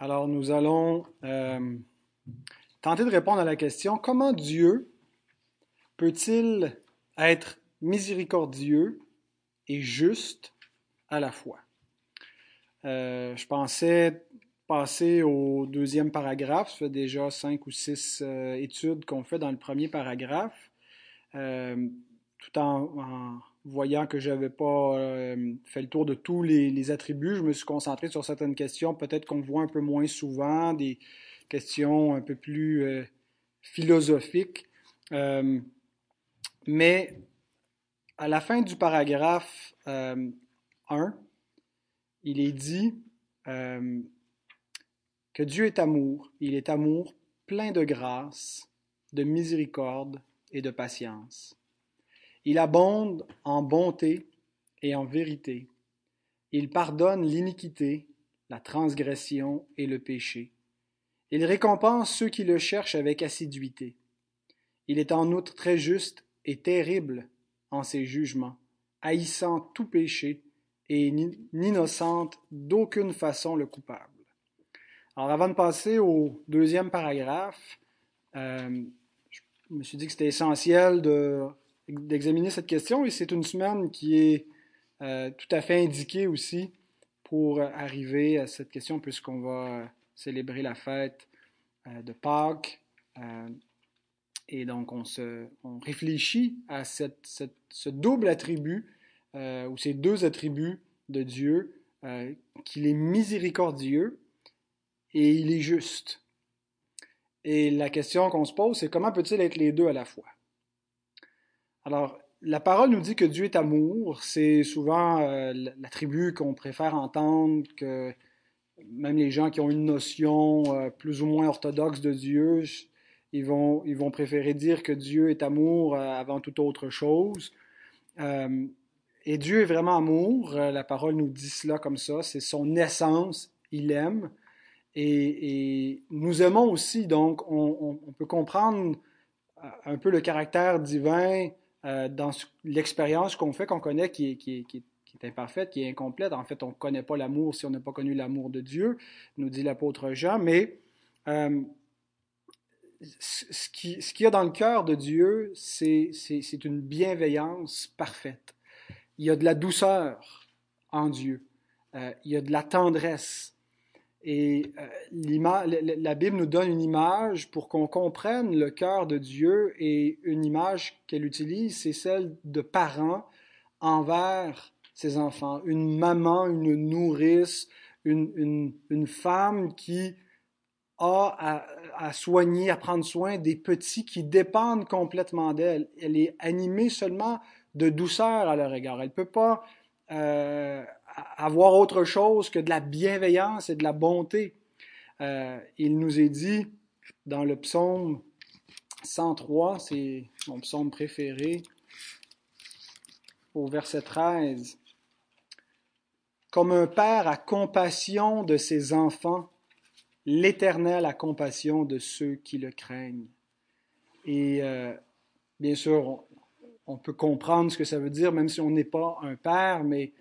Alors nous allons euh, tenter de répondre à la question comment Dieu peut-il être miséricordieux et juste à la fois? Euh, Je pensais passer au deuxième paragraphe. Ça fait déjà cinq ou six euh, études qu'on fait dans le premier paragraphe, tout en voyant que je n'avais pas euh, fait le tour de tous les, attributs, je me suis concentré sur certaines questions, peut-être qu'on voit un peu moins souvent, des questions un peu plus euh, philosophiques. Euh, mais à la fin du paragraphe 1, il est dit que Dieu est amour. Il est amour plein de grâce, de miséricorde et de patience. Il abonde en bonté et en vérité. Il pardonne l'iniquité, la transgression et le péché. Il récompense ceux qui le cherchent avec assiduité. Il est en outre très juste et terrible en ses jugements, haïssant tout péché et n'innocente d'aucune façon le coupable. Alors avant de passer au deuxième paragraphe, euh, je me suis dit que c'était essentiel de d'examiner cette question et c'est une semaine qui est euh, tout à fait indiquée aussi pour arriver à cette question puisqu'on va euh, célébrer la fête euh, de Pâques. et donc on, se, on réfléchit à cette, ce double attribut ou ces deux attributs de Dieu, qu'il est miséricordieux et il est juste. Et la question qu'on se pose, c'est comment peut-il être les deux à la fois? Alors, la parole nous dit que Dieu est amour. C'est souvent euh, l'attribut qu'on préfère entendre, que même les gens qui ont une notion euh, plus ou moins orthodoxe de Dieu, ils vont, ils vont préférer dire que Dieu est amour euh, avant toute autre chose. et Dieu est vraiment amour. la parole nous dit cela comme ça. C'est son essence. Il aime. Et, nous aimons aussi. Donc, on, on peut comprendre un peu le caractère divin euh, dans l'expérience qu'on fait, qu'on connaît, qui est, qui, qui, est, imparfaite, qui est incomplète. En fait, on ne connaît pas l'amour si on n'a pas connu l'amour de Dieu, nous dit l'apôtre Jean, mais euh, ce qu'il y a dans le cœur de Dieu, c'est une bienveillance parfaite. Il y a de la douceur en Dieu. Euh, il y a de la tendresse. Et euh, la Bible nous donne une image pour qu'on comprenne le cœur de Dieu et une image qu'elle utilise, c'est celle de parents envers ses enfants. Une maman, une nourrice, une, une, femme qui a à, à, soigner, à prendre soin des petits qui dépendent complètement d'elle. Elle est animée seulement de douceur à leur égard. Elle ne peut pas euh, avoir autre chose que de la bienveillance et de la bonté. Euh, il nous est dit dans le psaume 103, c'est mon psaume préféré, au verset 13, Comme un père a compassion de ses enfants, l'Éternel a compassion de ceux qui le craignent. Et euh, bien sûr, on, on, peut comprendre ce que ça veut dire, même si on n'est pas un père, mais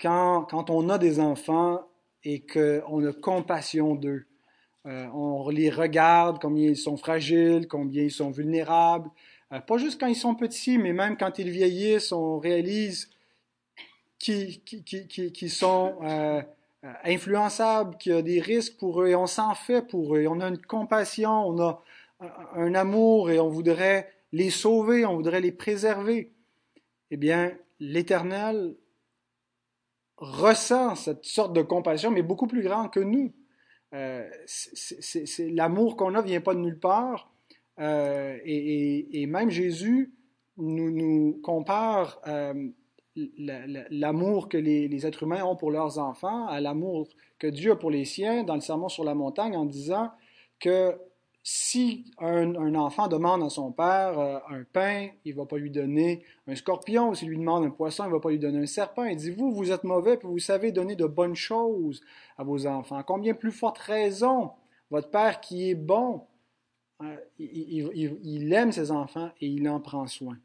quand, quand on a des enfants et qu'on a compassion d'eux, euh, on les regarde, combien ils sont fragiles, combien ils sont vulnérables, euh, pas juste quand ils sont petits, mais même quand ils vieillissent, on réalise qu'ils qui, qui, qui, sont euh, influençables, qu'il y a des risques pour eux, et on s'en fait pour eux. On a une compassion, on a un amour, et on voudrait les sauver, on voudrait les préserver. Eh bien, l'Éternel ressent cette sorte de compassion, mais beaucoup plus grande que nous. Euh, L'amour qu'on a vient pas de nulle part. Euh, et, et, même Jésus nous, nous compare euh, l'amour que les, les, êtres humains ont pour leurs enfants à l'amour que Dieu a pour les siens dans le Sermon sur la montagne en disant que si un, enfant demande à son père euh, un pain, il ne va pas lui donner un scorpion. S'il lui demande un poisson, il ne va pas lui donner un serpent. Il dit, vous, vous êtes mauvais, puis vous savez donner de bonnes choses à vos enfants. Combien plus forte raison, votre père qui est bon, euh, il, aime ses enfants et il en prend soin.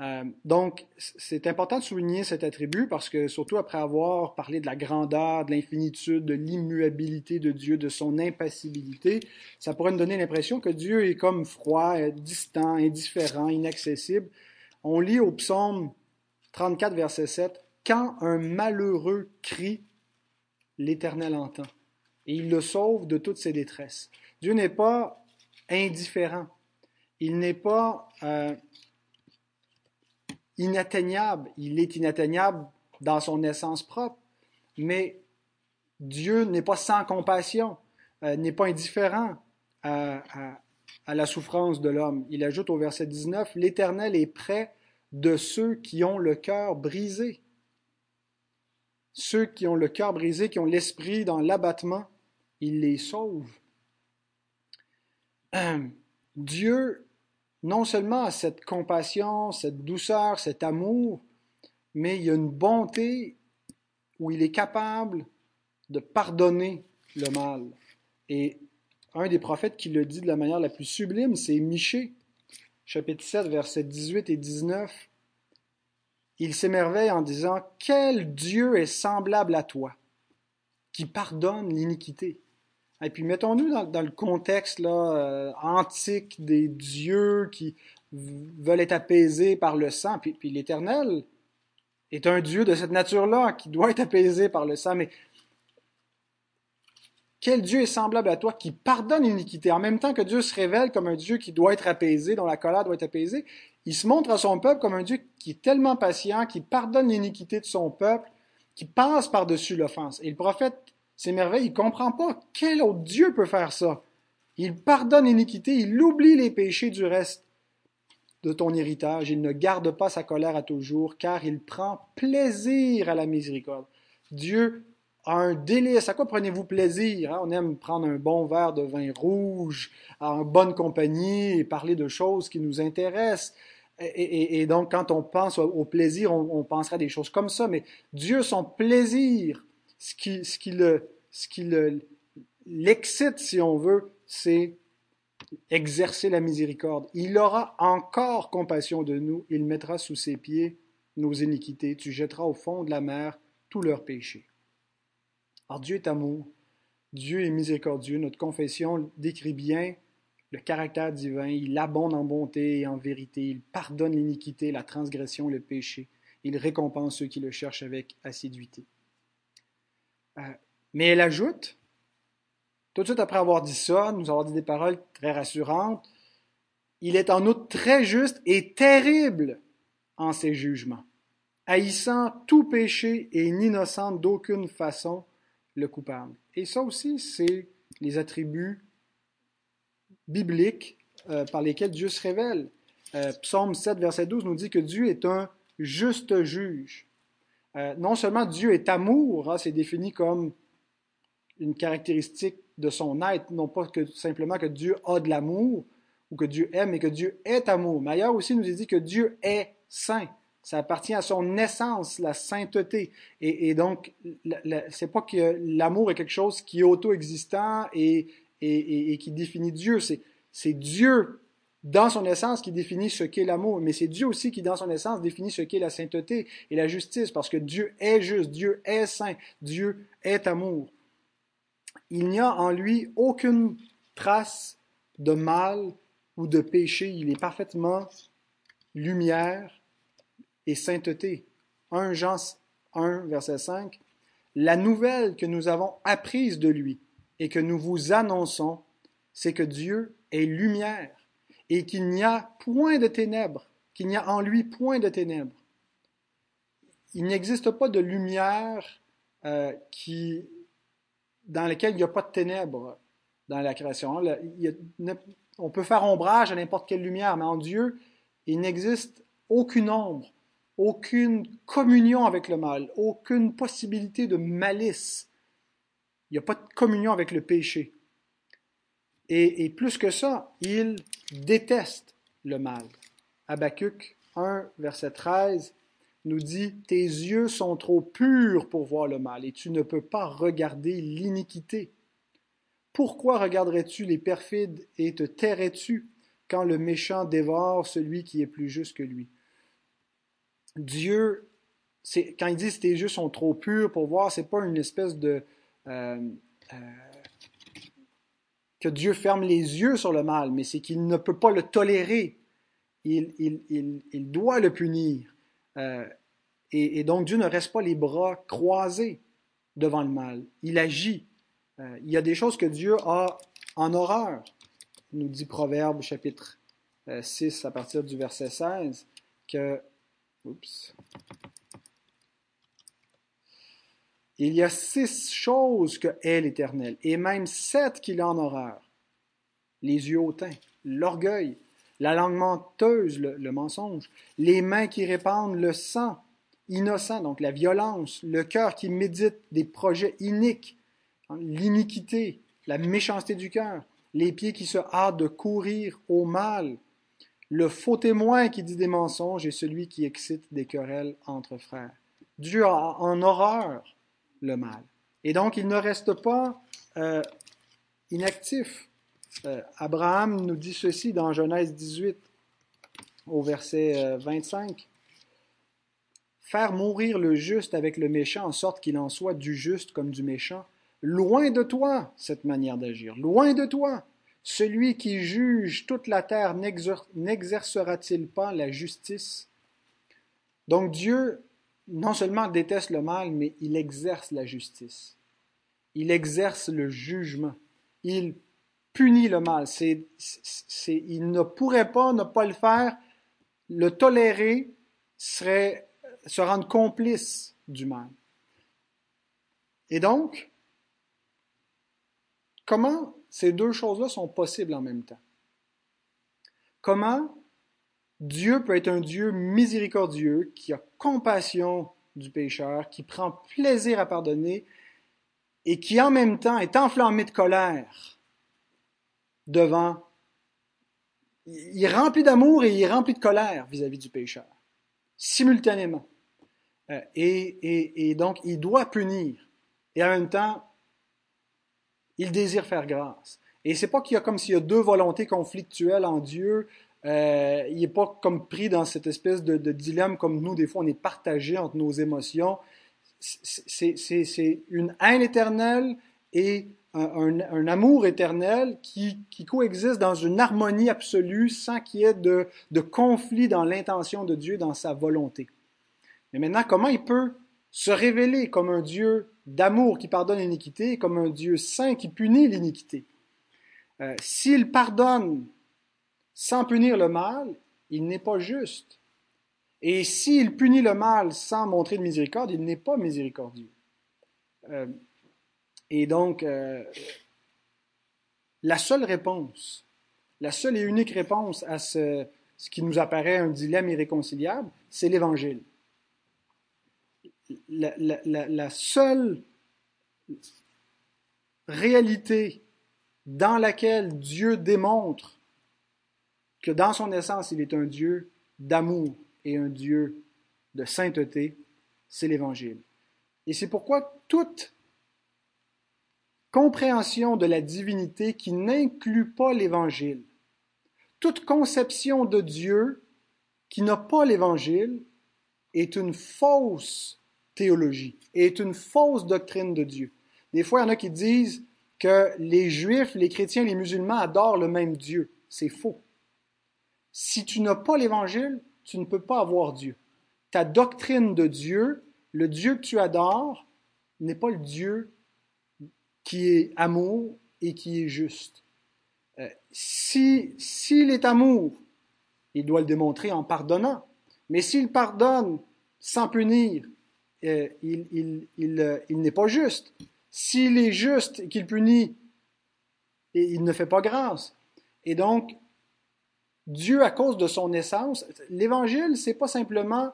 Euh, donc, c'est important de souligner cet attribut parce que, surtout après avoir parlé de la grandeur, de l'infinitude, de l'immuabilité de Dieu, de son impassibilité, ça pourrait nous donner l'impression que Dieu est comme froid, euh, distant, indifférent, inaccessible. On lit au psaume 34, verset 7, Quand un malheureux crie, l'Éternel entend, et il le sauve de toutes ses détresses. Dieu n'est pas indifférent. Il n'est pas euh, inatteignable. Il est inatteignable dans son essence propre, mais Dieu n'est pas sans compassion, euh, n'est pas indifférent à, à la souffrance de l'homme. Il ajoute au verset 19, L'Éternel est près de ceux qui ont le cœur brisé. Ceux qui ont le cœur brisé, qui ont l'esprit dans l'abattement, il les sauve. Dieu non seulement cette compassion, cette douceur, cet amour, mais il y a une bonté où il est capable de pardonner le mal. Et un des prophètes qui le dit de la manière la plus sublime, c'est Michée, chapitre 7, versets 18 et 19. Il s'émerveille en disant Quel Dieu est semblable à toi, qui pardonne l'iniquité et puis mettons-nous dans, le contexte là, euh, antique des dieux qui veulent être apaisés par le sang. Puis, puis l'Éternel est un Dieu de cette nature-là qui doit être apaisé par le sang. Mais quel Dieu est semblable à toi qui pardonne l'iniquité? En même temps que Dieu se révèle comme un Dieu qui doit être apaisé, dont la colère doit être apaisée. Il se montre à son peuple comme un Dieu qui est tellement patient, qui pardonne l'iniquité de son peuple, qui passe par-dessus l'offense. Et le prophète c'est merveilleux. Il ne comprend pas quel autre Dieu peut faire ça. Il pardonne l'iniquité, il oublie les péchés du reste de ton héritage. Il ne garde pas sa colère à toujours, car il prend plaisir à la miséricorde. Dieu a un délice. À quoi prenez-vous plaisir? Hein? On aime prendre un bon verre de vin rouge en bonne compagnie et parler de choses qui nous intéressent. Et, donc, quand on pense au, plaisir, on, on pensera des choses comme ça. Mais Dieu, son plaisir, ce qui, l'excite, si on veut, c'est exercer la miséricorde. Il aura encore compassion de nous, il mettra sous ses pieds nos iniquités, tu jetteras au fond de la mer tous leurs péchés. Alors Dieu est amour, Dieu est miséricordieux, notre confession décrit bien le caractère divin, il abonde en bonté et en vérité, il pardonne l'iniquité, la transgression, le péché, il récompense ceux qui le cherchent avec assiduité. Euh, mais elle ajoute, tout de suite après avoir dit ça, nous avons dit des paroles très rassurantes, il est en outre très juste et terrible en ses jugements, haïssant tout péché et n'innocent d'aucune façon le coupable. Et ça aussi, c'est les attributs bibliques euh, par lesquels Dieu se révèle. Euh, Psaume 7, verset 12 nous dit que Dieu est un juste juge. Euh, non seulement Dieu est amour, hein, c'est défini comme une caractéristique de son être, non pas que simplement que Dieu a de l'amour ou que Dieu aime, mais que Dieu est amour. Mais ailleurs aussi, nous est dit que Dieu est saint. Ça appartient à son essence, la sainteté. Et, donc, c'est pas que l'amour est quelque chose qui est auto-existant et, et, qui définit Dieu. C'est Dieu dans son essence qui définit ce qu'est l'amour, mais c'est Dieu aussi qui, dans son essence, définit ce qu'est la sainteté et la justice, parce que Dieu est juste, Dieu est saint, Dieu est amour. Il n'y a en lui aucune trace de mal ou de péché, il est parfaitement lumière et sainteté. 1 Jean 1, verset 5. La nouvelle que nous avons apprise de lui et que nous vous annonçons, c'est que Dieu est lumière et qu'il n'y a point de ténèbres, qu'il n'y a en lui point de ténèbres. Il n'existe pas de lumière euh, dans laquelle il n'y a pas de ténèbres dans la création. on peut faire ombrage à n'importe quelle lumière, mais en Dieu, il n'existe aucune ombre, aucune communion avec le mal, aucune possibilité de malice. Il n'y a pas de communion avec le péché. Et, plus que ça, il déteste le mal. Habakkuk 1, verset 13 nous dit Tes yeux sont trop purs pour voir le mal, et tu ne peux pas regarder l'iniquité. Pourquoi regarderais-tu les perfides et te tairais-tu quand le méchant dévore celui qui est plus juste que lui Dieu, quand il dit que tes yeux sont trop purs pour voir, c'est pas une espèce de euh, euh, que Dieu ferme les yeux sur le mal, mais c'est qu'il ne peut pas le tolérer. Il, doit le punir. Euh, et, donc Dieu ne reste pas les bras croisés devant le mal. Il agit. il y a des choses que Dieu a en horreur, nous dit Proverbe chapitre 6 à partir du verset 16, que... Oups. Il y a six choses que est l'Éternel, et même sept qu'il a en horreur. Les yeux hautains, l'orgueil, la langue menteuse, le, mensonge, les mains qui répandent le sang innocent, donc la violence, le cœur qui médite des projets iniques, l'iniquité, la méchanceté du cœur, les pieds qui se hâtent de courir au mal, le faux témoin qui dit des mensonges et celui qui excite des querelles entre frères. Dieu a en horreur le mal. Et donc, il ne reste pas euh, inactif. Euh, Abraham nous dit ceci dans Genèse 18, au verset 25. Euh, Faire mourir le juste avec le méchant, en sorte qu'il en soit du juste comme du méchant. Loin de toi cette manière d'agir, loin de toi. Celui qui juge toute la terre n'exercera-t-il pas la justice? Donc Dieu non seulement déteste le mal, mais il exerce la justice. Il exerce le jugement. Il punit le mal. C'est, il ne pourrait pas ne pas le faire. Le tolérer serait se rendre complice du mal. Et donc, comment ces deux choses-là sont possibles en même temps? Comment Dieu peut être un Dieu miséricordieux qui a compassion du pécheur, qui prend plaisir à pardonner et qui en même temps est enflammé de colère devant. Il est rempli d'amour et il est rempli de colère vis-à-vis du pécheur, simultanément. Euh, et, et donc, il doit punir. Et en même temps, il désire faire grâce. Et c'est pas qu'il y a comme s'il y a deux volontés conflictuelles en Dieu euh, il n'est pas comme pris dans cette espèce de, dilemme comme nous, des fois, on est partagé entre nos émotions. C'est une haine éternelle et un, amour éternel qui, qui, coexistent dans une harmonie absolue sans qu'il y ait de, conflit dans l'intention de Dieu, dans sa volonté. Mais maintenant, comment il peut se révéler comme un Dieu d'amour qui pardonne l'iniquité, comme un Dieu saint qui punit l'iniquité? Euh, S'il pardonne sans punir le mal, il n'est pas juste. Et s'il punit le mal sans montrer de miséricorde, il n'est pas miséricordieux. Euh, et donc, euh, la seule réponse, la seule et unique réponse à ce, qui nous apparaît un dilemme irréconciliable, c'est l'Évangile. La, seule réalité dans laquelle Dieu démontre que dans son essence, il est un Dieu d'amour et un Dieu de sainteté, c'est l'Évangile. Et c'est pourquoi toute compréhension de la divinité qui n'inclut pas l'Évangile, toute conception de Dieu qui n'a pas l'Évangile est une fausse théologie, est une fausse doctrine de Dieu. Des fois, il y en a qui disent que les Juifs, les chrétiens, les musulmans adorent le même Dieu. C'est faux. Si tu n'as pas l'Évangile, tu ne peux pas avoir Dieu. Ta doctrine de Dieu, le Dieu que tu adores, n'est pas le Dieu qui est amour et qui est juste. Euh, si s'il est amour, il doit le démontrer en pardonnant. Mais s'il pardonne sans punir, euh, il, euh, il n'est pas juste. S'il est juste et qu'il punit, il ne fait pas grâce. Et donc, Dieu, à cause de son essence, l'évangile, c'est pas simplement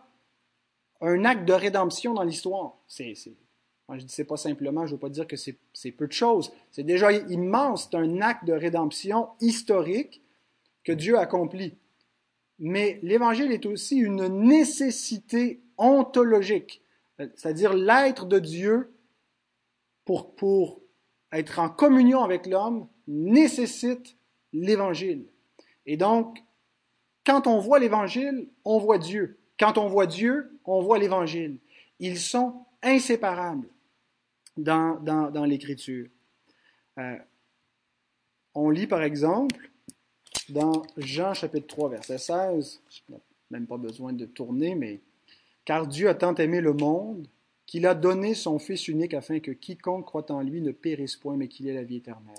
un acte de rédemption dans l'histoire. C'est, je dis c'est pas simplement, je veux pas dire que c'est peu de choses. C'est déjà immense, c'est un acte de rédemption historique que Dieu accomplit. Mais l'évangile est aussi une nécessité ontologique, c'est-à-dire l'être de Dieu pour, pour être en communion avec l'homme nécessite l'évangile. Et donc, quand on voit l'Évangile, on voit Dieu. quand on voit Dieu, on voit l'Évangile. Ils sont inséparables dans, l'Écriture. Euh, on lit par exemple dans Jean chapitre 3, verset 16, même pas besoin de tourner, mais car Dieu a tant aimé le monde qu'il a donné son Fils unique afin que quiconque croit en lui ne périsse point, mais qu'il ait la vie éternelle.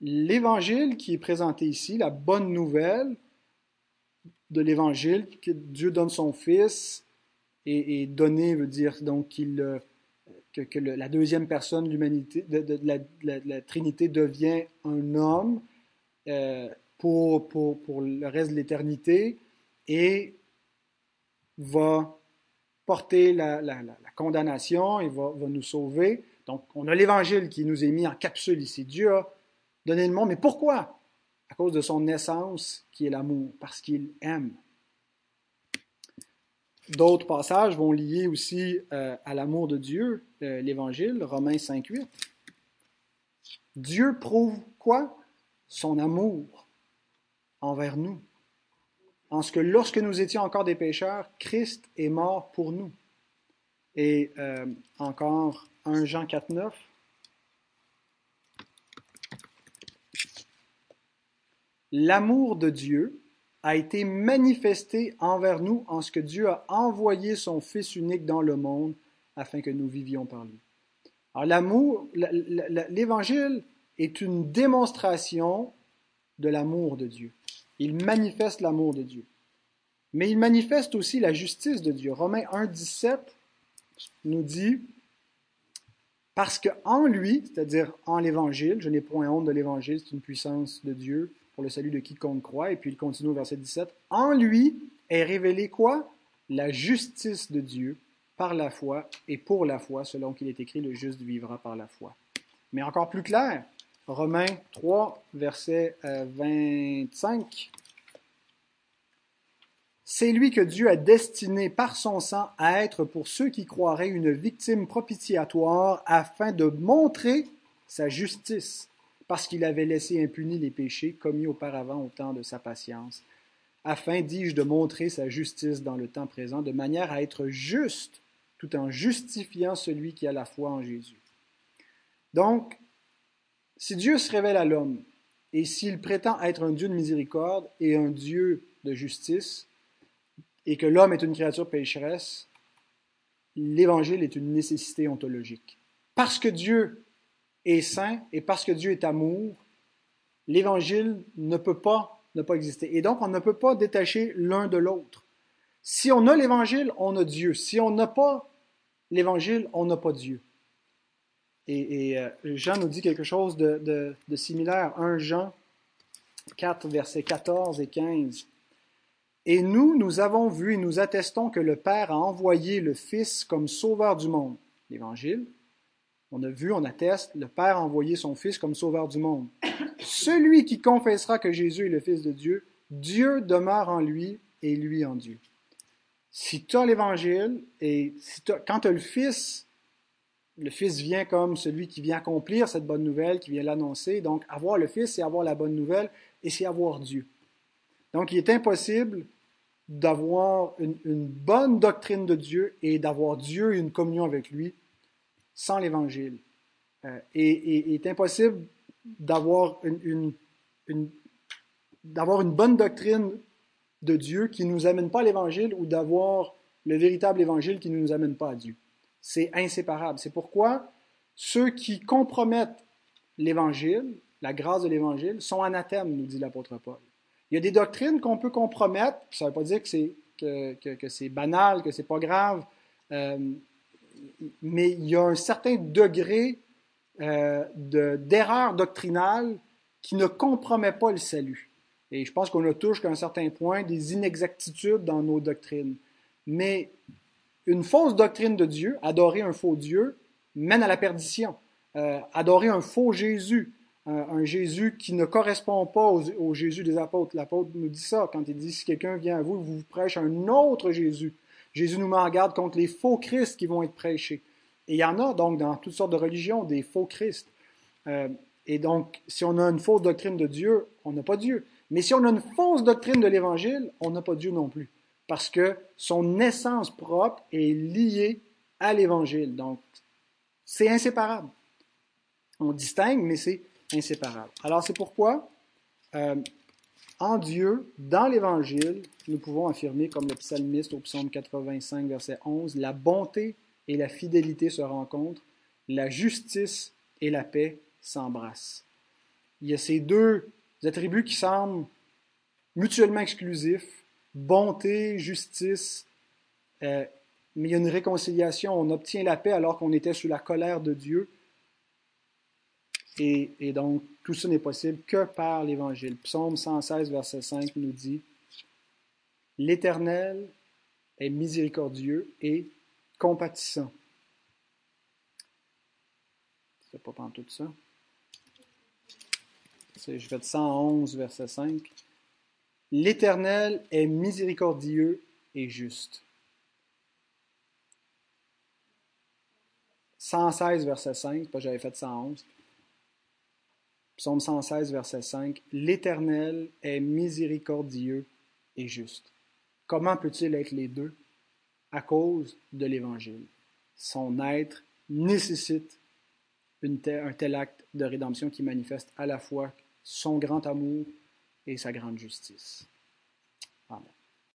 L'évangile qui est présenté ici, la bonne nouvelle de l'évangile, que Dieu donne son Fils, et, donner veut dire donc euh, que, la deuxième personne de l'humanité, de, la, Trinité devient un homme euh, pour, pour, pour, le reste de l'éternité et va porter la, condamnation et va, va, nous sauver. Donc, on a l'Évangile qui nous est mis en capsule ici. Dieu a donné le monde, mais pourquoi? À cause de son essence qui est l'amour, parce qu'il aime. D'autres passages vont lier aussi euh, à l'amour de Dieu, euh, l'Évangile, Romains 5, 8. Dieu prouve quoi? Son amour envers nous. En ce que lorsque nous étions encore des pécheurs, Christ est mort pour nous. Et euh, encore 1 Jean 4, L'amour de Dieu a été manifesté envers nous en ce que Dieu a envoyé son Fils unique dans le monde afin que nous vivions par lui. Alors l'amour, l'évangile est une démonstration de l'amour de Dieu. Il manifeste l'amour de Dieu. Mais il manifeste aussi la justice de Dieu. Romains 1, 17 nous dit parce qu'en lui, c'est-à-dire en l'évangile, je n'ai point honte de l'évangile, c'est une puissance de Dieu le salut de quiconque croit. Et puis il continue au verset 17. En lui est révélé quoi? La justice de Dieu par la foi et pour la foi, selon qu'il est écrit, le juste vivra par la foi. Mais encore plus clair, Romains 3, verset 25. Euh, C'est lui que Dieu a destiné par son sang à être pour ceux qui croiraient une victime propitiatoire afin de montrer sa justice parce qu'il avait laissé impunis les péchés commis auparavant au temps de sa patience, afin, dis-je, de montrer sa justice dans le temps présent, de manière à être juste, tout en justifiant celui qui a la foi en Jésus. Donc, si Dieu se révèle à l'homme, et s'il prétend être un Dieu de miséricorde et un Dieu de justice, et que l'homme est une créature pécheresse, l'Évangile est une nécessité ontologique. Parce que Dieu est saint et parce que Dieu est amour, l'évangile ne peut pas ne pas exister. Et donc, on ne peut pas détacher l'un de l'autre. Si on a l'évangile, on a Dieu. Si on n'a pas l'évangile, on n'a pas Dieu. Et, euh, Jean nous dit quelque chose de, de similaire. 1 Jean 4, versets 14 et 15. Et nous, nous avons vu et nous attestons que le Père a envoyé le Fils comme sauveur du monde, l'Évangile, on a vu, on atteste, le Père a envoyé son Fils comme sauveur du monde. Celui qui confessera que Jésus est le Fils de Dieu, Dieu demeure en lui et lui en Dieu. Si tu as l'Évangile et quand tu as le Fils, le Fils vient comme celui qui vient accomplir cette bonne nouvelle, qui vient l'annoncer. Donc, avoir le Fils, c'est avoir la bonne nouvelle et c'est avoir Dieu. Donc, il est impossible d'avoir une bonne doctrine de Dieu et d'avoir Dieu et une communion avec lui sans l'Évangile. Euh, et, il est impossible d'avoir une, d'avoir une bonne doctrine de Dieu qui ne nous amène pas à l'Évangile ou d'avoir le véritable Évangile qui ne nous amène pas à Dieu. C'est inséparable. C'est pourquoi ceux qui compromettent l'Évangile, la grâce de l'Évangile, sont anathèmes, nous dit l'apôtre Paul. Il y a des doctrines qu'on peut compromettre, ça ne veut pas dire que c'est, que, que, c'est banal, que c'est pas grave. Euh, mais il y a un certain degré euh, d'erreur doctrinale qui ne compromet pas le salut. Et je pense qu'on a tous, qu'à un certain point, des inexactitudes dans nos doctrines. Mais une fausse doctrine de Dieu, adorer un faux Dieu, mène à la perdition. Euh, adorer un faux Jésus, un Jésus qui ne correspond pas au, Jésus des apôtres. L'apôtre nous dit ça quand il dit si quelqu'un vient à vous, vous prêche un autre Jésus Jésus nous met en garde contre les faux Christ qui vont être prêchés. Et il y en a donc dans toutes sortes de religions des faux Christ. Euh, et donc, si on a une fausse doctrine de Dieu, on n'a pas Dieu. Mais si on a une fausse doctrine de l'Évangile, on n'a pas Dieu non plus. parce que son essence propre est liée à l'Évangile. Donc, c'est inséparable. On distingue, mais c'est inséparable. Alors, c'est pourquoi, euh, en Dieu, dans l'Évangile, nous pouvons affirmer, comme le psalmiste au psaume 85, verset 11, la bonté et la fidélité se rencontrent, la justice et la paix s'embrassent. Il y a ces deux attributs qui semblent mutuellement exclusifs, bonté, justice, euh, mais il y a une réconciliation, on obtient la paix alors qu'on était sous la colère de Dieu. Et, donc, tout ça n'est possible que par l'Évangile. Psaume 116, verset 5 nous dit, L'Éternel est miséricordieux et compatissant. C'est pas tout ça. Je vais de 111, verset 5. L'Éternel est miséricordieux et juste. 116, verset 5, pas j'avais fait 111. Psaume 116, verset 5. L'Éternel est miséricordieux et juste. Comment peut-il être les deux? À cause de l'Évangile? Son être nécessite un tel acte de rédemption qui manifeste à la fois son grand amour et sa grande justice. Amen.